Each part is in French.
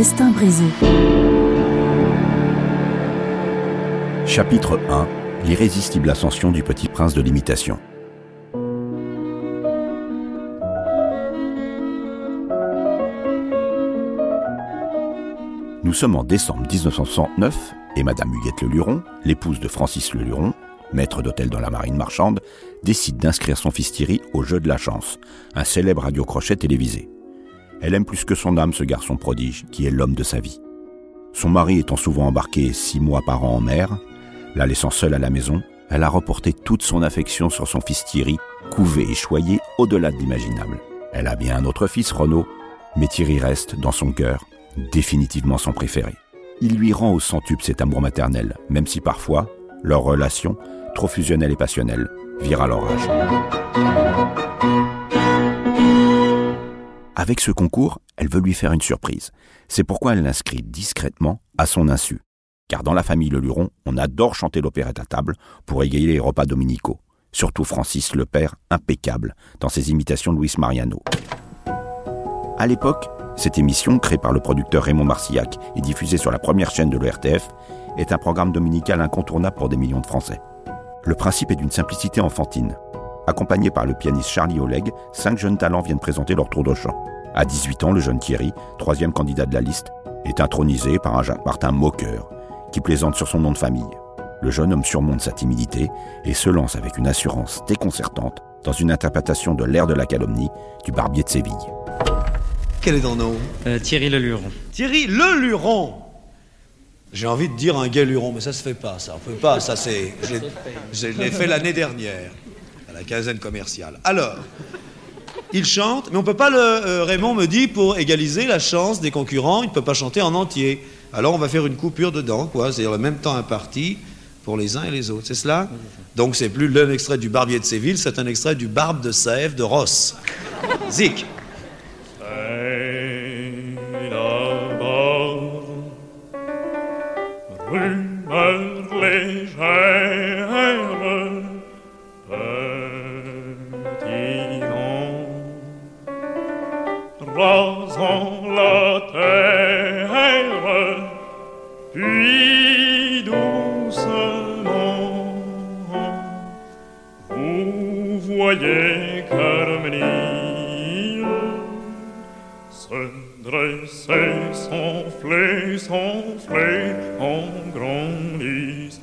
Destin brisé. Chapitre 1 L'irrésistible ascension du petit prince de l'imitation. Nous sommes en décembre 1969 et Madame Huguette Leluron, l'épouse de Francis Leluron, maître d'hôtel dans la marine marchande, décide d'inscrire son fils Thierry au jeu de la chance, un célèbre radio-crochet télévisé. Elle aime plus que son âme ce garçon prodige, qui est l'homme de sa vie. Son mari étant souvent embarqué six mois par an en mer, la laissant seule à la maison, elle a reporté toute son affection sur son fils Thierry, couvé et choyé au-delà de l'imaginable. Elle a bien un autre fils, Renaud, mais Thierry reste, dans son cœur, définitivement son préféré. Il lui rend au centuple cet amour maternel, même si parfois, leur relation, trop fusionnelle et passionnelle, vire à l'orage. Avec ce concours, elle veut lui faire une surprise. C'est pourquoi elle l'inscrit discrètement à son insu. Car dans la famille Le Luron, on adore chanter l'opérette à table pour égayer les repas dominicaux. Surtout Francis le père, impeccable dans ses imitations de Luis Mariano. À l'époque, cette émission, créée par le producteur Raymond Marcillac et diffusée sur la première chaîne de l'ERTF, est un programme dominical incontournable pour des millions de Français. Le principe est d'une simplicité enfantine. Accompagné par le pianiste Charlie Oleg, cinq jeunes talents viennent présenter leur tour de chant. À 18 ans, le jeune Thierry, troisième candidat de la liste, est intronisé par un Jacques Martin moqueur, qui plaisante sur son nom de famille. Le jeune homme surmonte sa timidité et se lance avec une assurance déconcertante dans une interprétation de l'ère de la calomnie du barbier de Séville. Quel est ton nom? Euh, Thierry Leluron. Thierry Le Luron. J'ai envie de dire un gay luron, mais ça se fait pas, ça. On peut pas, ça c'est. Je l'ai fait l'année dernière, à la quinzaine commerciale. Alors, il chante, mais on peut pas euh, Raymond me dit pour égaliser la chance des concurrents, il ne peut pas chanter en entier. Alors on va faire une coupure dedans, quoi. C'est-à-dire le même temps imparti pour les uns et les autres, c'est cela Donc c'est plus l'un extrait du Barbier de Séville, c'est un extrait du Barbe de Sèvres de Ross. Zik. Voyez Carmenille se dresser, s'enfler, s'enfler en grandissant.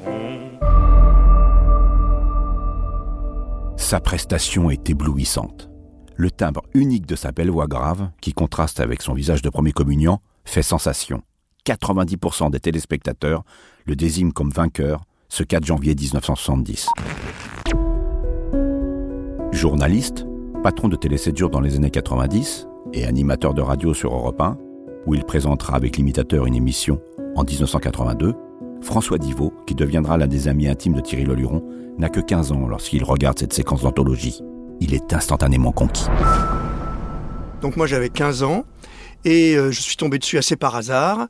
Sa prestation est éblouissante. Le timbre unique de sa belle voix grave, qui contraste avec son visage de premier communiant, fait sensation. 90% des téléspectateurs le désignent comme vainqueur ce 4 janvier 1970. Journaliste, patron de Télé 7 jours dans les années 90 et animateur de radio sur Europe 1, où il présentera avec l'imitateur une émission en 1982, François Divot, qui deviendra l'un des amis intimes de Thierry Leluron, n'a que 15 ans lorsqu'il regarde cette séquence d'anthologie. Il est instantanément conquis. Donc moi j'avais 15 ans et euh, je suis tombé dessus assez par hasard.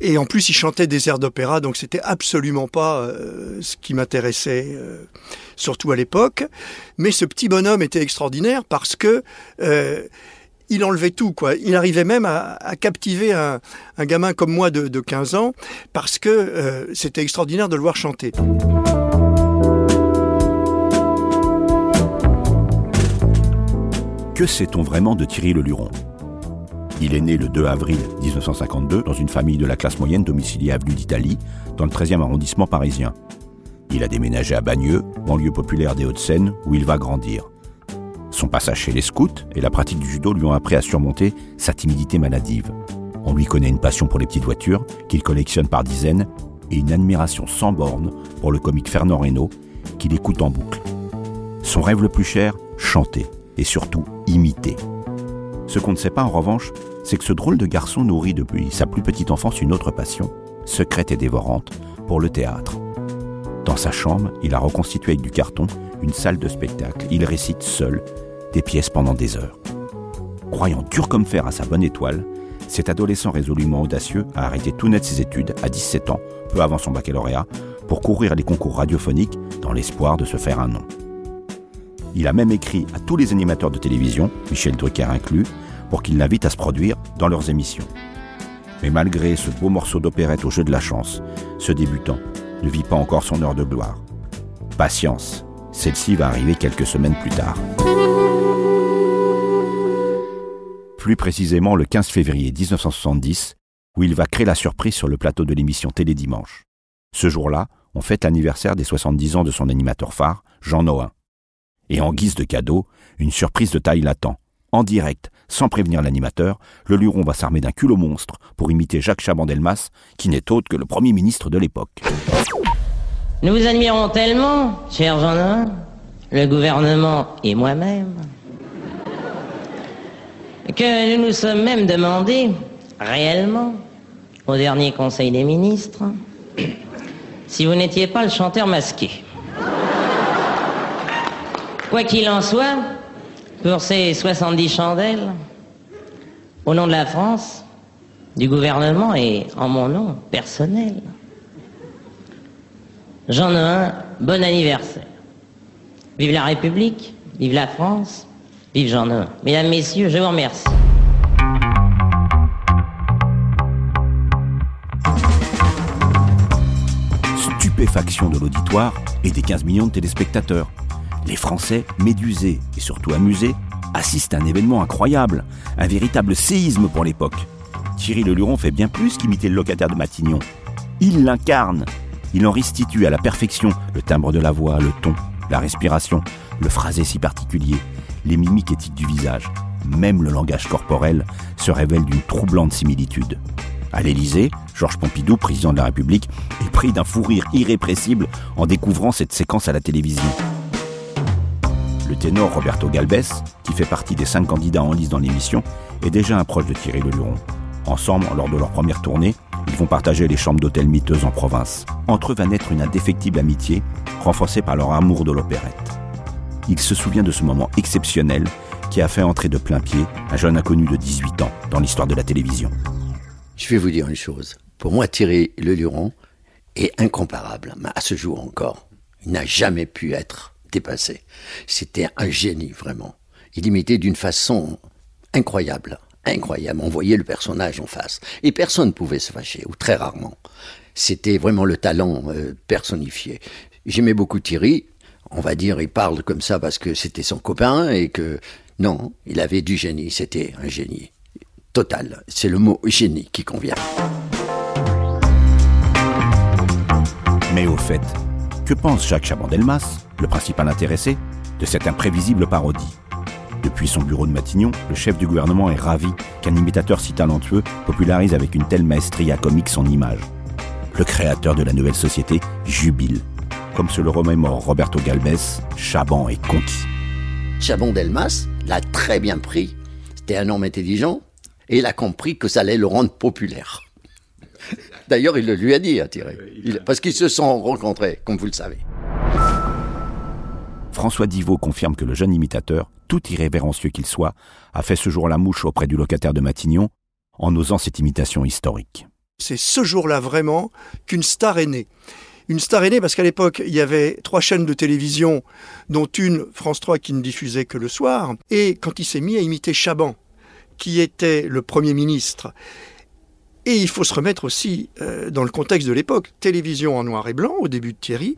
Et en plus, il chantait des airs d'opéra, donc c'était absolument pas euh, ce qui m'intéressait, euh, surtout à l'époque. Mais ce petit bonhomme était extraordinaire parce que euh, il enlevait tout, quoi. Il arrivait même à, captiver un, gamin comme moi de, de 15 ans parce que c'était extraordinaire de le voir chanter. Que sait-on vraiment de Thierry Leluron Il est né le 2 avril 1952 dans une famille de la classe moyenne domiciliée avenue d'Italie, dans le 13e arrondissement parisien. Il a déménagé à Bagneux, banlieue populaire des Hauts-de-Seine, où il va grandir. Son passage chez les scouts et la pratique du judo lui ont appris à surmonter sa timidité maladive. On lui connaît une passion pour les petites voitures, qu'il collectionne par dizaines, et une admiration sans borne pour le comique Fernand Reynaud, qu'il écoute en boucle. Son rêve le plus cher, chanter, et surtout imiter. Ce qu'on ne sait pas en revanche, c'est que ce drôle de garçon nourrit depuis sa plus petite enfance une autre passion, secrète et dévorante, pour le théâtre. Dans sa chambre, il a reconstitué avec du carton une salle de spectacle. Il récite seul des pièces pendant des heures. Croyant dur comme fer à sa bonne étoile, cet adolescent résolument audacieux a arrêté tout net ses études à 17 ans, peu avant son baccalauréat, pour courir les concours radiophoniques dans l'espoir de se faire un nom. Il a même écrit à tous les animateurs de télévision, Michel Drucker inclus, pour qu'ils l'invitent à se produire dans leurs émissions. Mais malgré ce beau morceau d'opérette au jeu de la chance, ce débutant ne vit pas encore son heure de gloire. Patience, celle-ci va arriver quelques semaines plus tard. Plus précisément le 15 février 1970, où il va créer la surprise sur le plateau de l'émission Télédimanche. Ce jour-là, on fête l'anniversaire des 70 ans de son animateur phare, Jean Noin. Et en guise de cadeau, une surprise de taille l'attend. En direct, sans prévenir l'animateur, le Luron va s'armer d'un culot monstre pour imiter Jacques Chaban-Delmas, qui n'est autre que le Premier ministre de l'époque. Nous vous admirons tellement, cher Jean le gouvernement et moi-même, que nous nous sommes même demandé, réellement, au dernier Conseil des ministres, si vous n'étiez pas le chanteur masqué. Quoi qu'il en soit, pour ces 70 chandelles, au nom de la France, du gouvernement et en mon nom personnel, Jean Noin, bon anniversaire. Vive la République, vive la France, vive Jean Noin. Mesdames, Messieurs, je vous remercie. Stupéfaction de l'auditoire et des 15 millions de téléspectateurs. Les Français, médusés et surtout amusés, assistent à un événement incroyable, un véritable séisme pour l'époque. Thierry Leluron fait bien plus qu'imiter le locataire de Matignon. Il l'incarne. Il en restitue à la perfection le timbre de la voix, le ton, la respiration, le phrasé si particulier, les mimiques éthiques du visage. Même le langage corporel se révèle d'une troublante similitude. À l'Élysée, Georges Pompidou, président de la République, est pris d'un fou rire irrépressible en découvrant cette séquence à la télévision. Le ténor Roberto Galbès, qui fait partie des cinq candidats en lice dans l'émission, est déjà un proche de Thierry Leluron. Ensemble, lors de leur première tournée, ils vont partager les chambres d'hôtel miteuses en province. Entre eux va naître une indéfectible amitié, renforcée par leur amour de l'opérette. Il se souvient de ce moment exceptionnel qui a fait entrer de plein pied un jeune inconnu de 18 ans dans l'histoire de la télévision. Je vais vous dire une chose. Pour moi, Thierry Leluron est incomparable, mais à ce jour encore. Il n'a jamais pu être C'était un génie, vraiment. Il imitait d'une façon incroyable. Incroyable. On voyait le personnage en face. Et personne ne pouvait se fâcher, ou très rarement. C'était vraiment le talent euh, personnifié. J'aimais beaucoup Thierry. On va dire, il parle comme ça parce que c'était son copain et que, non, il avait du génie. C'était un génie. Total. C'est le mot génie qui convient. Mais au fait, que pense Jacques Chaban-Delmas, le principal intéressé, de cette imprévisible parodie Depuis son bureau de Matignon, le chef du gouvernement est ravi qu'un imitateur si talentueux popularise avec une telle maestria comique son image. Le créateur de la nouvelle société jubile. Comme se le remémore Roberto Galbès, Chaban est conquis. Chaban-Delmas l'a très bien pris. C'était un homme intelligent et il a compris que ça allait le rendre populaire. D'ailleurs, il le lui a dit à Thierry. Il- parce qu'ils se sont rencontrés, comme vous le savez. François Divot confirme que le jeune imitateur, tout irrévérencieux qu'il soit, a fait ce jour la mouche auprès du locataire de Matignon en osant cette imitation historique. C'est ce jour-là vraiment qu'une star est née. Une star est née parce qu'à l'époque, il y avait trois chaînes de télévision, dont une, France 3, qui ne diffusait que le soir. Et quand il s'est mis à imiter Chaban, qui était le Premier ministre, et il faut se remettre aussi euh, dans le contexte de l'époque, télévision en noir et blanc au début de Thierry.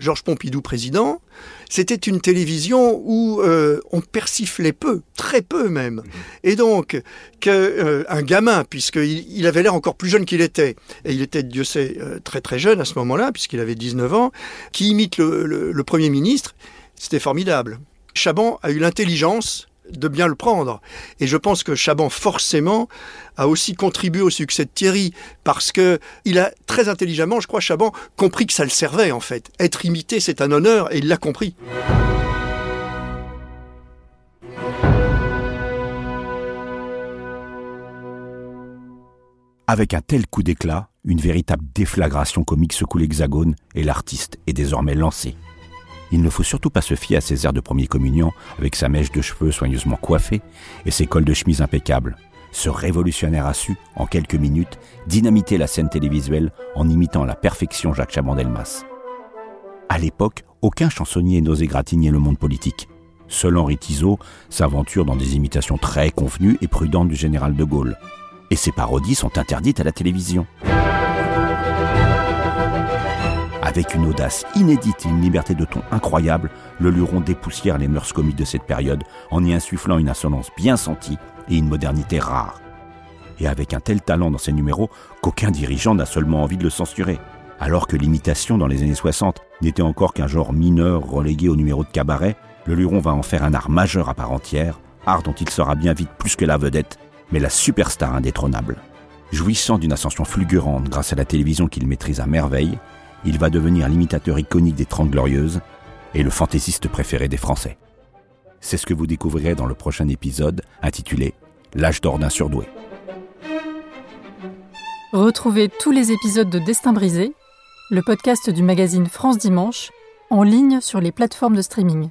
Georges Pompidou président, c'était une télévision où euh, on persiflait peu, très peu même. Et donc, qu'un euh, gamin, puisqu'il il avait l'air encore plus jeune qu'il était, et il était, Dieu sait, euh, très très jeune à ce moment-là, puisqu'il avait 19 ans, qui imite le, le Premier ministre, c'était formidable. Chaban a eu l'intelligence de bien le prendre. Et je pense que Chaban, forcément, a aussi contribué au succès de Thierry, parce que il a très intelligemment, je crois, Chaban, compris que ça le servait, en fait. Être imité, c'est un honneur, et il l'a compris. Avec un tel coup d'éclat, une véritable déflagration comique secoue l'hexagone et l'artiste est désormais lancé. Il ne faut surtout pas se fier à ses airs de premier communion avec sa mèche de cheveux soigneusement coiffée et ses cols de chemise impeccables. Ce révolutionnaire a su, en quelques minutes, dynamiter la scène télévisuelle en imitant à la perfection Jacques Chaban-Delmas. À l'époque, aucun chansonnier n'osait gratigner le monde politique. Seul Henri Tizot s'aventure dans des imitations très convenues et prudentes du général de Gaulle. Et ses parodies sont interdites à la télévision. Avec une audace inédite et une liberté de ton incroyable, le Luron dépoussière les mœurs comiques de cette période en y insufflant une insolence bien sentie et une modernité rare. Et avec un tel talent dans ses numéros qu'aucun dirigeant n'a seulement envie de le censurer. Alors que l'imitation dans les années 60 n'était encore qu'un genre mineur relégué au numéro de cabaret, le Luron va en faire un art majeur à part entière, art dont il sera bien vite plus que la vedette, mais la superstar indétrônable. Jouissant d'une ascension fulgurante grâce à la télévision qu'il maîtrise à merveille, il va devenir l'imitateur iconique des Trente Glorieuses et le fantaisiste préféré des Français. C'est ce que vous découvrirez dans le prochain épisode intitulé L'âge d'or d'un surdoué. Retrouvez tous les épisodes de Destin brisé, le podcast du magazine France Dimanche, en ligne sur les plateformes de streaming.